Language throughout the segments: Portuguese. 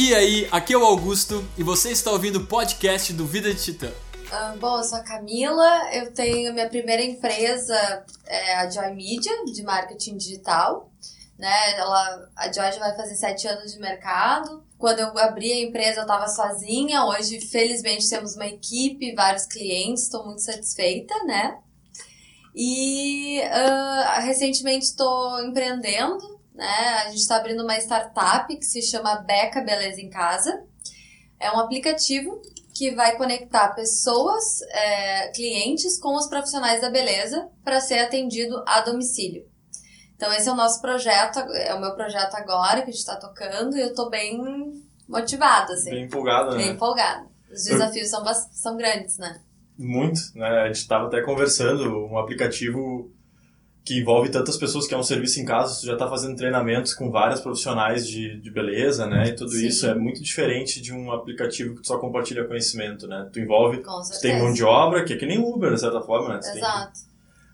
E aí, aqui é o Augusto e você está ouvindo o podcast do Vida de Titã. Ah, bom, eu sou a Camila, eu tenho minha primeira empresa, é a Joy Media, de marketing digital. Né? Ela, a Joy já vai fazer sete anos de mercado. Quando eu abri a empresa, eu estava sozinha. Hoje, felizmente, temos uma equipe, vários clientes, estou muito satisfeita, né? E uh, recentemente estou empreendendo, né? A gente está abrindo uma startup que se chama Beca Beleza em Casa. É um aplicativo que vai conectar pessoas, é, clientes, com os profissionais da beleza para ser atendido a domicílio. Então esse é o nosso projeto, é o meu projeto agora que a gente está tocando e eu estou bem motivada, assim. Bem empolgada, Bem né? empolgada. Os desafios são, são grandes, né? Muito, né? A gente estava até conversando, um aplicativo que envolve tantas pessoas que é um serviço em casa, você já está fazendo treinamentos com vários profissionais de, de beleza, né? E tudo Sim. isso é muito diferente de um aplicativo que tu só compartilha conhecimento, né? Tu envolve, tu tem mão de obra, que é que nem Uber, de certa forma, né? Tu tem Exato.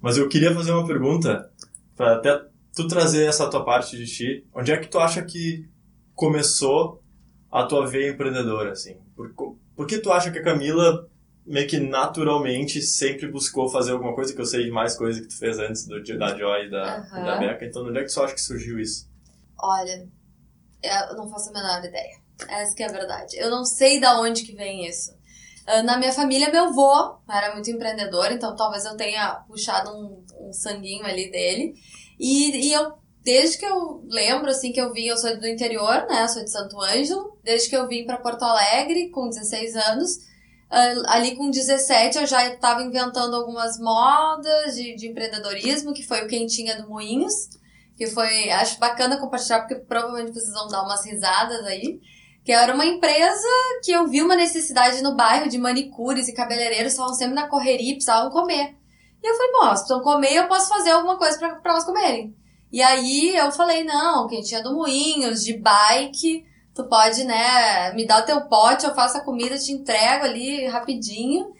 Mas eu queria fazer uma pergunta, para até tu trazer essa tua parte de ti. Onde é que tu acha que começou a tua veia empreendedora, assim? Por, por que tu acha que a Camila meio que naturalmente sempre buscou fazer alguma coisa que eu sei de mais coisa que tu fez antes do, da Joy e da, e da Beca? Então, onde é que tu acha que surgiu isso? Olha, eu não faço a menor ideia. Essa que é a verdade. Eu não sei da onde que vem isso. Ah, Na minha família, meu avô era muito empreendedor, então talvez eu tenha puxado um, um sanguinho ali dele. E, e eu, desde que eu lembro, assim, que eu vim, eu sou do interior, né? Sou de Santo Ângelo. Desde que eu vim para Porto Alegre, com 16 anos, ali com 17 eu já estava inventando algumas modas de, de empreendedorismo, que foi o Quentinha do Moinhos que foi, acho bacana compartilhar, porque provavelmente vocês vão dar umas risadas aí, que era uma empresa que eu vi uma necessidade no bairro de manicures e cabeleireiros, estavam sempre na correria e precisavam comer. E eu falei, bom, precisam comer, eu posso fazer alguma coisa pra elas comerem. E aí eu falei, não, quem tinha do Moinhos, de bike, tu pode, né, me dar o teu pote, eu faço a comida, te entrego ali rapidinho.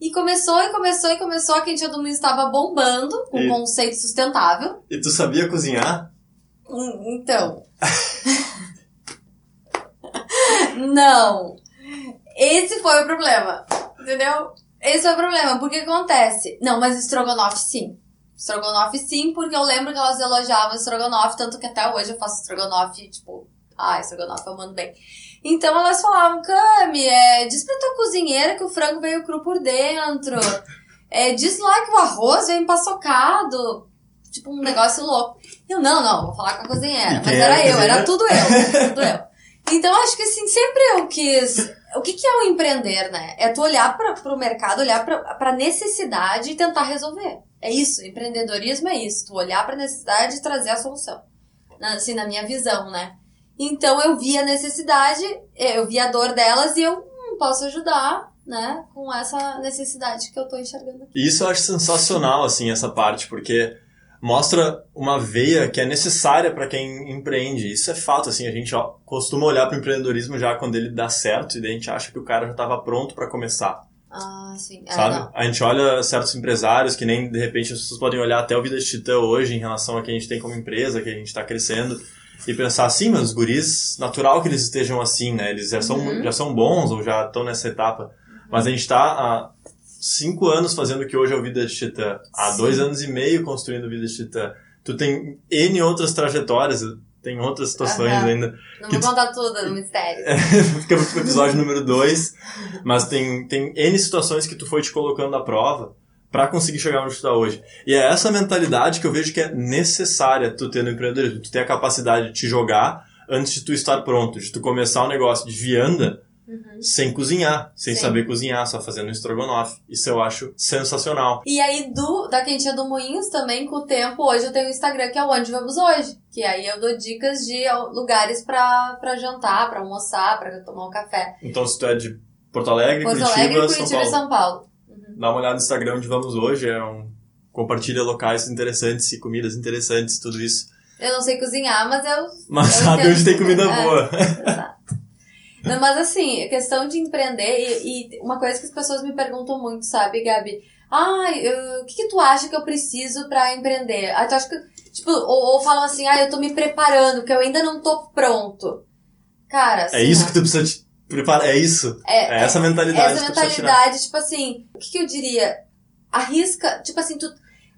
E começou, e começou, e começou, a Quentinha do Moinhos estava bombando, com um conceito sustentável. E tu sabia cozinhar? Hum, Então. Não. Esse foi o problema. Entendeu? Esse foi o problema. Porque acontece? Não, mas estrogonofe sim. Estrogonofe sim, porque eu lembro que elas elogiavam estrogonofe, tanto que até hoje eu faço estrogonofe, tipo, ah, estrogonofe eu mando bem. Então elas falavam, Cami, é, diz pra tua cozinheira que o frango veio cru por dentro. É, diz lá que o arroz veio empaçocado. Tipo, um negócio louco. Eu, não, não, vou falar com a cozinheira. E Mas era a eu, era tudo eu, tudo eu. Então, acho que assim, sempre eu quis. O que, que é o empreender, né? É tu olhar para pro mercado, olhar pra, pra necessidade e tentar resolver. É isso, empreendedorismo é isso. Tu olhar pra necessidade e trazer a solução. Na- Assim, na minha visão, né? Então, eu vi a necessidade, eu vi a dor delas e eu hum, posso ajudar, né? Com essa necessidade que eu tô enxergando aqui. Isso eu acho sensacional, assim, essa parte, porque mostra uma veia que é necessária para quem empreende. Isso é fato, assim, a gente ó, costuma olhar para o empreendedorismo já quando ele dá certo e daí a gente acha que o cara já estava pronto para começar, Ah, sim. É, sabe? não. A gente olha certos empresários que nem, de repente, as pessoas podem olhar até o Vida de Titã hoje em relação a que a gente tem como empresa, que a gente está crescendo e pensar assim, mas os guris, natural que eles estejam assim, né? Eles já são, Uhum. já são bons ou já estão nessa etapa. Mas a gente está há cinco anos fazendo o que hoje é o Vida de Titã. Há Sim. dois anos e meio construindo o Vida de Titã. Tu tem N outras trajetórias, tem outras situações Aham. ainda. Não vou contar tudo no mistério. Fica pro episódio número 2. Mas tem, tem N situações que tu foi te colocando à prova pra conseguir chegar onde tu tá hoje. E é essa mentalidade que eu vejo que é necessária tu ter no empreendedorismo. Tu ter a capacidade de te jogar antes de tu estar pronto. De tu começar um negócio de vianda Uhum. sem cozinhar, sem Sim. saber cozinhar, só fazendo um estrogonofe. Isso eu acho sensacional. E aí, do, da Quentinha do Moinhos também, com o tempo, hoje eu tenho o Instagram, que é o Onde Vamos Hoje. Que aí eu dou dicas de lugares pra, pra jantar, pra almoçar, pra tomar um café. Então, se tu é de Porto Alegre, Porto Curitiba, Alegre, São Curitiba Paulo, e São Paulo. Dá uma olhada no Instagram onde vamos hoje. É um compartilha locais interessantes e comidas interessantes, tudo isso. Eu não sei cozinhar, mas eu. Mas eu sabe onde tem comida É, boa. Exato. Não, mas assim, a questão de empreender, e, e uma coisa que as pessoas me perguntam muito, sabe, Gabi? Eu- o que, que tu acha que eu preciso pra empreender? Ah, tu acha que. Tipo, ou, ou falam assim, ah, eu tô me preparando, que eu ainda não tô pronto. Cara, É assim, isso ó, que tu precisa te preparar. É isso. É, É essa mentalidade essa mentalidade, tipo assim, o que, que eu diria? Arrisca, tipo assim, tu.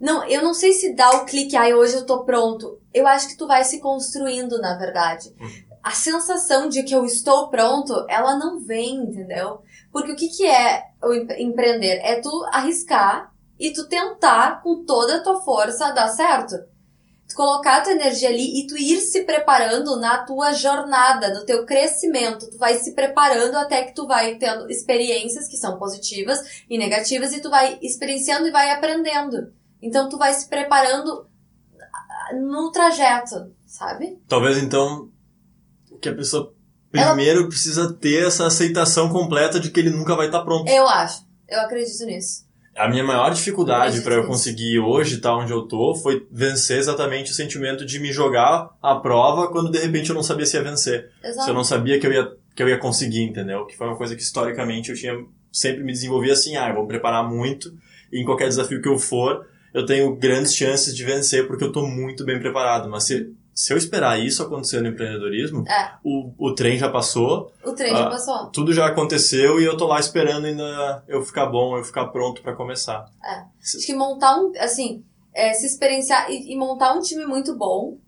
Não, eu não sei se dá o clique, ai, hoje eu tô pronto. Eu acho que tu vai se construindo, na verdade. Uhum. A sensação de que eu estou pronto, ela não vem, entendeu? Porque o que, que é o em- empreender? É tu arriscar e tu tentar com toda a tua força dar certo. Tu colocar a tua energia ali e tu ir se preparando na tua jornada, no teu crescimento. Tu vai se preparando até que tu vai tendo experiências que são positivas e negativas e tu vai experienciando e vai aprendendo. Então tu vai se preparando ah, no trajeto, sabe? Talvez então que a pessoa primeiro precisa ter essa aceitação completa de que ele nunca vai estar pronto. Eu acho. Eu acredito nisso. A minha maior dificuldade para eu conseguir hoje estar onde eu tô foi vencer exatamente o sentimento de me jogar à prova quando de repente eu não sabia se ia vencer. Se eu Exato. não sabia que eu ia que eu ia conseguir, entendeu? Que foi uma coisa que historicamente eu tinha sempre me desenvolvi assim, ah, eu vou me preparar muito e em qualquer desafio que eu for, eu tenho grandes chances de vencer porque eu tô muito bem preparado. Mas se, se eu esperar isso acontecer no empreendedorismo, É. o, o trem já passou, O trem já Ah. passou. tudo já aconteceu e eu tô lá esperando ainda eu ficar bom, eu ficar pronto pra começar. Acho que montar um, assim, é, se experienciar e, e montar um time muito bom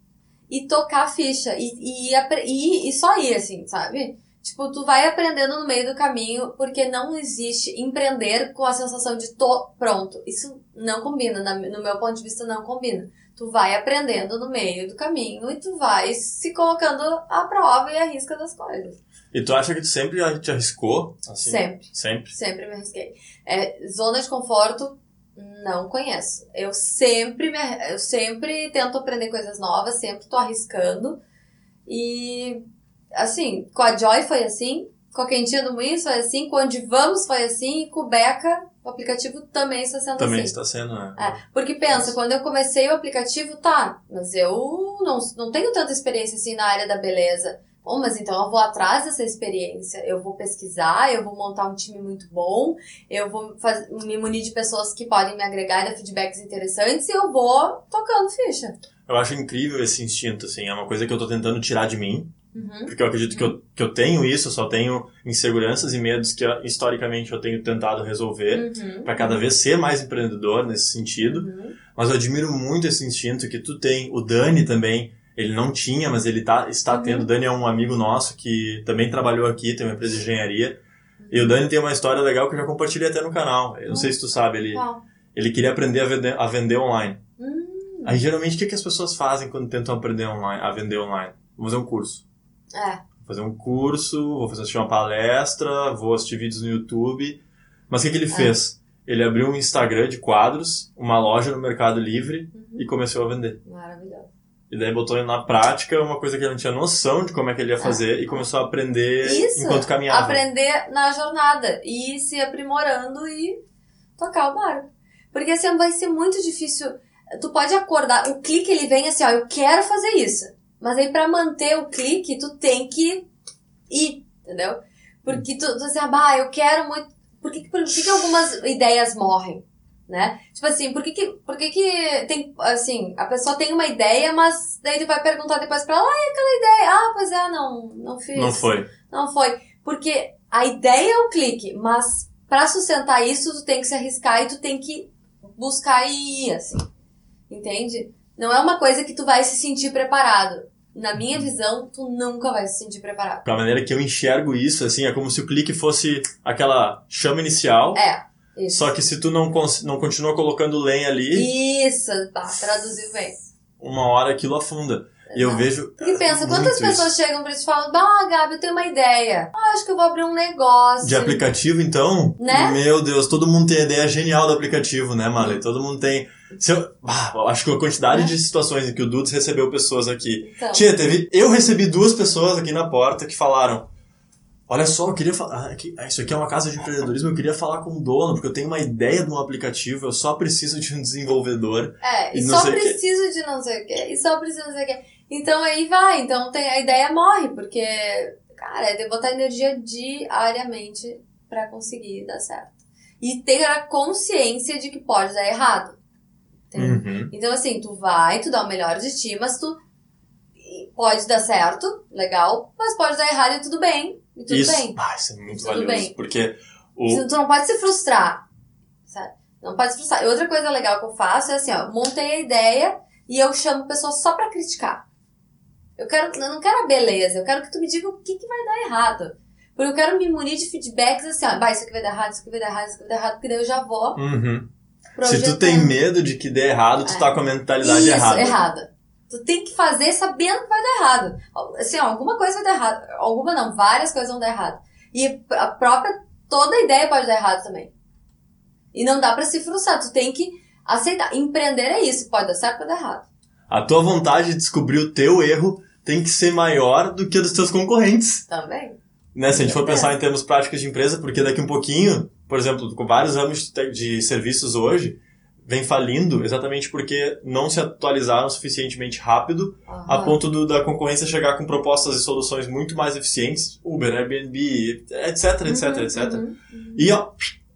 e tocar a ficha e, e, e, e só ir, assim, sabe? Tipo, tu vai aprendendo no meio do caminho, porque não existe empreender com a sensação de tô pronto. Isso não combina, na- no meu ponto de vista não combina. Tu vai aprendendo no meio do caminho e tu vai se colocando à prova e à risca das coisas. E tu acha que tu sempre te arriscou? Assim? Sempre. Sempre. Sempre me arrisquei. É, zona de conforto, não conheço. Eu sempre, me, eu sempre tento aprender coisas novas, sempre tô arriscando. E, assim, com a Joy foi assim, com a Quentinha do Moinhos foi assim, com o Onde Vamos foi assim, e com o Beca, o aplicativo também está sendo Também assim. está sendo, né? É, porque pensa, quando eu comecei o aplicativo, tá, mas eu não, não tenho tanta experiência assim na área da beleza. Bom, mas então eu vou atrás dessa experiência, eu vou pesquisar, eu vou montar um time muito bom, eu vou faz- me munir de pessoas que podem me agregar e dar feedbacks interessantes e eu vou tocando ficha. Eu acho incrível esse instinto, assim. É uma coisa que eu tô tentando tirar de mim. Uhum. Porque eu acredito que eu, que eu tenho isso, eu só tenho inseguranças e medos que historicamente eu tenho tentado resolver. Uhum. Pra cada vez ser mais empreendedor nesse sentido. Uhum. Mas eu admiro muito esse instinto que tu tem. O Dani também, ele não tinha, mas ele tá, está Uhum. tendo. O Dani é um amigo nosso que também trabalhou aqui, tem uma empresa de engenharia. E o Dani tem uma história legal que eu já compartilhei até no canal. Eu não sei se tu sabe, ele, ele queria aprender a vender, a vender online. Hum, Aí geralmente o que, que as pessoas fazem quando tentam aprender online, a vender online? Vou fazer um curso. É. Vou fazer um curso, vou fazer assistir uma palestra, vou assistir vídeos no YouTube. Mas o que, que ele fez? Ele abriu um Instagram de quadros, uma loja no Mercado Livre Uhum. e começou a vender. Maravilhoso. E daí botou na prática uma coisa que ele não tinha noção de como é que ele ia fazer e começou a aprender Isso, enquanto caminhava. aprender na jornada e ir se aprimorando e tocar o barco. Porque assim, vai ser muito difícil. Tu pode acordar, o clique ele vem assim, ó, eu quero fazer isso. Mas aí pra manter o clique, tu tem que ir, entendeu? Porque tu, tu assim, ah, eu quero muito. Por que, por que, que algumas ideias morrem? Né? Tipo assim, por que que, por que que tem, assim, a pessoa tem uma ideia, mas daí tu vai perguntar depois pra ela, ah, e aquela ideia? Ah, pois é, não, não fiz. Não foi. Não foi. Porque a ideia é o clique, mas pra sustentar isso, tu tem que se arriscar e tu tem que buscar e ir, assim. Entende? Não é uma coisa que tu vai se sentir preparado. Na minha visão, tu nunca vai se sentir preparado. Da maneira que eu enxergo isso, assim, é como se o clique fosse aquela chama inicial, É, isso. só que se tu não, não continua colocando lenha ali, Isso, tá, traduziu bem. uma hora aquilo afunda. E eu vejo. Porque pensa, muito quantas isso. pessoas chegam pra ti e falam, ah, Gabi, eu tenho uma ideia. Ah, acho que eu vou abrir um negócio. De aplicativo, então? Né? Meu Deus, todo mundo tem a ideia genial do aplicativo, né, Marley? Todo mundo tem. Se eu... Ah, acho que a quantidade Né? de situações em que o Dudes recebeu pessoas aqui. Então, Tia, teve. Eu recebi duas pessoas aqui na porta que falaram. Olha só, eu queria falar. ah, ah, Isso aqui é uma casa de empreendedorismo, eu queria falar com o dono, porque eu tenho uma ideia de um aplicativo, eu só preciso de um desenvolvedor. É, e, só preciso de não sei o quê, e só preciso de não sei o quê. Então aí vai, então tem, a ideia morre, porque, cara, é de botar energia diariamente pra conseguir dar certo. E ter a consciência de que pode dar errado. Uhum. Então, assim, tu vai, tu dá o melhor de ti, mas tu. pode dar certo, legal, mas pode dar errado e tudo bem. E tudo isso, bem. Ah, isso é muito Tudo valioso. bem. Porque o. Tu não pode se frustrar, sabe? Não pode se frustrar. E outra coisa legal que eu faço é assim, ó, montei a ideia e eu chamo pessoas só pra criticar. Eu quero, eu não quero a beleza, eu quero que tu me diga o que, que vai dar errado. Porque eu quero me munir de feedbacks assim, ó, vai, isso aqui vai dar errado, isso aqui vai dar errado, isso aqui vai dar errado, porque daí eu já vou Uhum. Se tu tem medo de que dê errado, tu É. tá com a mentalidade Isso, errada. errada. Tu tem que fazer sabendo que vai dar errado. Assim, ó, alguma coisa vai dar errado. Alguma não, várias coisas vão dar errado. E a própria, toda a ideia pode dar errado também. E não dá pra se frustrar, tu tem que aceitar. Empreender é isso, pode dar certo, pode dar errado. A tua vontade de descobrir o teu erro tem que ser maior do que a dos teus concorrentes. Também. Né? Se a gente for pensar em termos práticos de empresa, porque daqui um pouquinho, por exemplo, com vários ramos de serviços hoje, vem falindo exatamente porque não se atualizaram suficientemente rápido a Aham. ponto do- da concorrência chegar com propostas e soluções muito mais eficientes, Uber, Airbnb, etc, etc, Uhum, etc. uhum. E ó,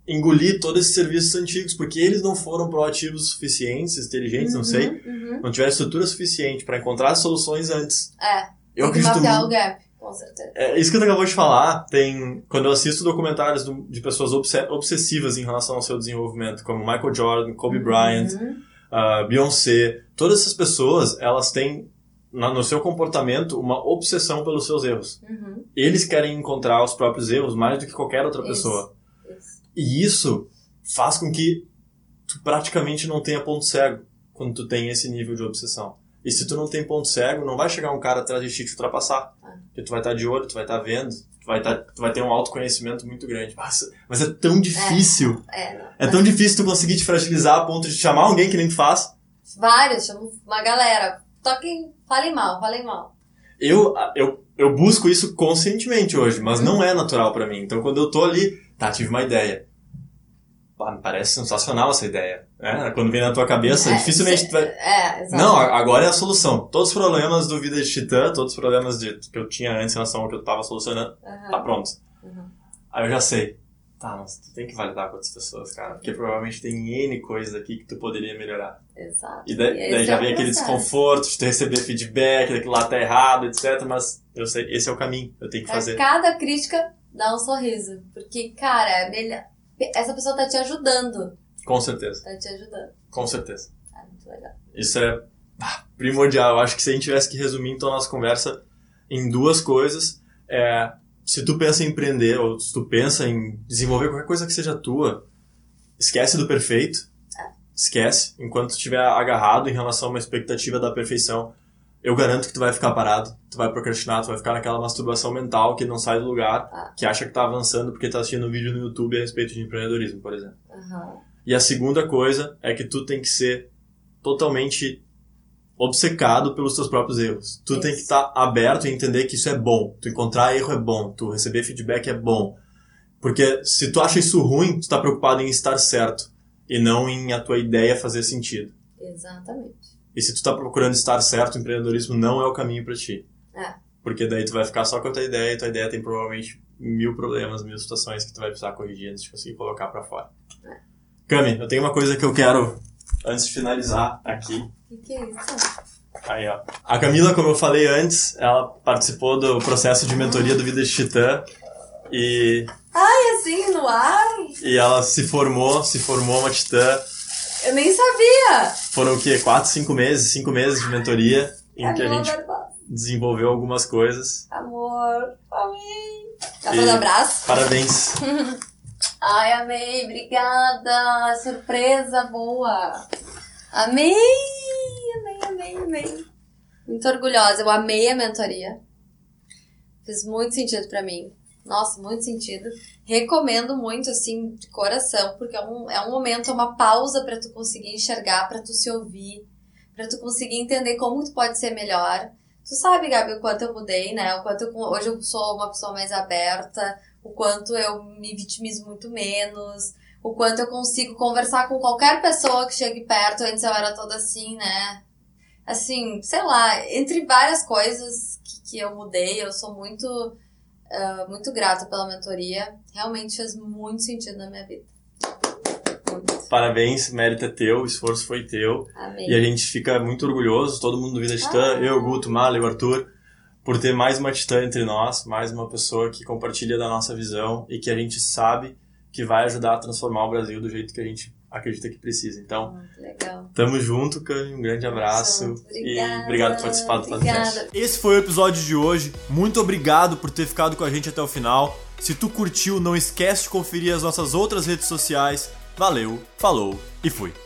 engolir todos esses serviços antigos, porque eles não foram proativos suficientes, inteligentes, não sei, Uhum, uhum. não tiveram estrutura suficiente para encontrar soluções antes. É, Eu acredito mapear o gap, com certeza. É isso que tu acabou de falar, tem quando eu assisto documentários do- de pessoas obse- obsessivas em relação ao seu desenvolvimento, como Michael Jordan, Kobe Bryant, Uhum. uh, Beyoncé, todas essas pessoas, elas têm na- no seu comportamento uma obsessão pelos seus erros. Uhum. Eles querem encontrar os próprios erros mais do que qualquer outra Isso. pessoa. Isso. E isso faz com que tu praticamente não tenha ponto cego quando tu tem esse nível de obsessão. E se tu não tem ponto cego, não vai chegar um cara atrás de ti te ultrapassar. Ah. Porque tu vai estar de olho, tu vai estar vendo, tu vai, tá, tu vai ter um autoconhecimento muito grande. Nossa, mas é tão difícil. É, não. É, tão difícil tu conseguir te fragilizar a ponto de chamar alguém que nem tu faz. Vários, chamo uma galera. Toquem, falem mal, falem mal. Eu, eu, eu busco isso conscientemente hoje, mas não é natural pra mim. Então quando eu tô ali, tá, tive uma ideia. Me parece sensacional essa ideia. né? Quando vem na tua cabeça, É, dificilmente tu vai. É, exato. Não, agora é a solução. Todos os problemas do Vida de Titã, todos os problemas de, que eu tinha antes em relação ao que eu tava solucionando, Aham. tá pronto. Uhum. Aí eu já sei. Tá, mas tu tem que validar com outras pessoas, cara. Porque provavelmente tem N coisas aqui que tu poderia melhorar. Exato. E daí, esse daí já é vem aquele desconforto de tu receber feedback, daquilo lá tá errado, etc. Mas eu sei, esse é o caminho, eu tenho que fazer. cada crítica dá um sorriso. Porque, cara, é melhor. Essa pessoa tá te ajudando. Com certeza, Tá te ajudando. com certeza. É muito legal. Isso é ah, primordial. Eu acho que se a gente tivesse que resumir então a nossa conversa em duas coisas, é se tu pensa em empreender ou se tu pensa em desenvolver qualquer coisa que seja tua, esquece do perfeito. Esquece. Enquanto tu estiver agarrado em relação a uma expectativa da perfeição, eu garanto que tu vai ficar parado, tu vai procrastinar, tu vai ficar naquela masturbação mental que não sai do lugar, Ah. que acha que tá avançando porque tá assistindo um vídeo no YouTube a respeito de empreendedorismo, por exemplo. Aham. E a segunda coisa é que tu tem que ser totalmente obcecado pelos teus próprios erros. Tu Isso. tem que estar aberto e entender que isso é bom. Tu encontrar erro é bom. Tu receber feedback é bom. Porque se tu acha isso ruim, tu tá preocupado em estar certo. E não em a tua ideia fazer sentido. Exatamente. E se tu tá procurando estar certo, o empreendedorismo não é o caminho pra ti. É. Porque daí tu vai ficar só com a tua ideia e tua ideia tem provavelmente mil problemas, mil situações que tu vai precisar corrigir antes de conseguir colocar pra fora. É. Cami, eu tenho uma coisa que eu quero, antes de finalizar aqui. O que, é isso? Aí, ó. A Camila, como eu falei antes, ela participou do processo de mentoria do Vida de Titã e, É assim, no ar? e ela se formou, se formou uma Titã. Eu nem sabia! Foram o quê? Quatro, cinco meses? Cinco meses de mentoria em que a Amor, gente desenvolveu algumas coisas. Amor, amei. Dar abraço? Parabéns. Ai, amei, obrigada. Surpresa boa. Amei, amei, amei, amei. Muito orgulhosa. Eu amei a mentoria. Fez muito sentido pra mim. Nossa, muito sentido. Recomendo muito, assim, de coração, porque é um, é um momento, é uma pausa pra tu conseguir enxergar, pra tu se ouvir, pra tu conseguir entender como tu pode ser melhor. Tu sabe, Gabi, o quanto eu mudei, né? O quanto eu, hoje eu sou uma pessoa mais aberta, o quanto eu me vitimizo muito menos, o quanto eu consigo conversar com qualquer pessoa que chegue perto. Antes eu era toda assim, né? Assim, sei lá, entre várias coisas que, que eu mudei, eu sou muito, ah, muito grata pela mentoria. Realmente fez muito sentido na minha vida. Muito. Parabéns, mérito é teu, o esforço foi teu. Amei. E a gente fica muito orgulhoso, todo mundo do Vida Titã, Ah. eu, Guto, Mala, o Arthur. por ter mais uma titã entre nós, mais uma pessoa que compartilha da nossa visão e que a gente sabe que vai ajudar a transformar o Brasil do jeito que a gente acredita que precisa. Então, Muito legal. tamo junto, Cami, um grande abraço Muito e obrigada. obrigado por participar do podcast. Obrigada. Esse foi o episódio de hoje. Muito obrigado por ter ficado com a gente até o final. Se tu curtiu, não esquece de conferir as nossas outras redes sociais. Valeu, falou e fui.